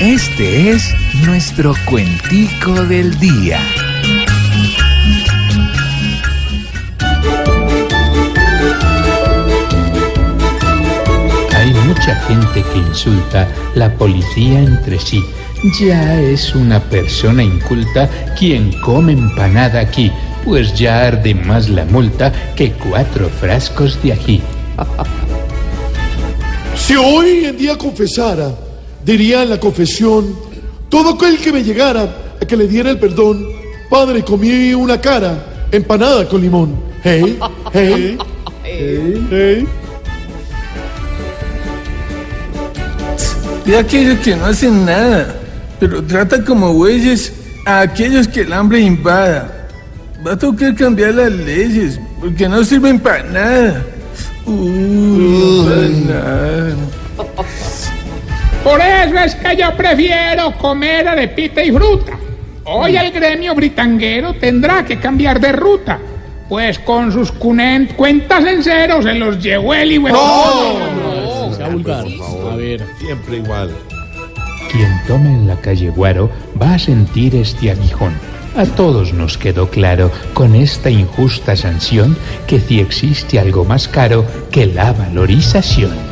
Este es nuestro cuentico del día. Hay mucha gente que insulta la policía entre sí. Ya es una persona inculta quien come empanada aquí, pues ya arde más la multa que cuatro frascos de ají. Si hoy en día confesara, diría en la confesión, todo aquel que me llegara a que le diera el perdón, Padre, comí una cara empanada con limón. Hey, hey, hey, hey. de aquellos que no hacen nada, pero trata como bueyes a aquellos que el hambre invada. Va a tocar cambiar las leyes, porque no sirven para nada. Uh, para nada. Por eso es que yo prefiero comer arepita y fruta. Hoy el gremio britanguero tendrá que cambiar de ruta, pues con sus cunen- cuentas en cero se los llevó el y Siempre igual. Quien tome en la calle Guaro va a sentir este aguijón. A todos nos quedó claro con esta injusta sanción que si existe algo más caro que la valorización.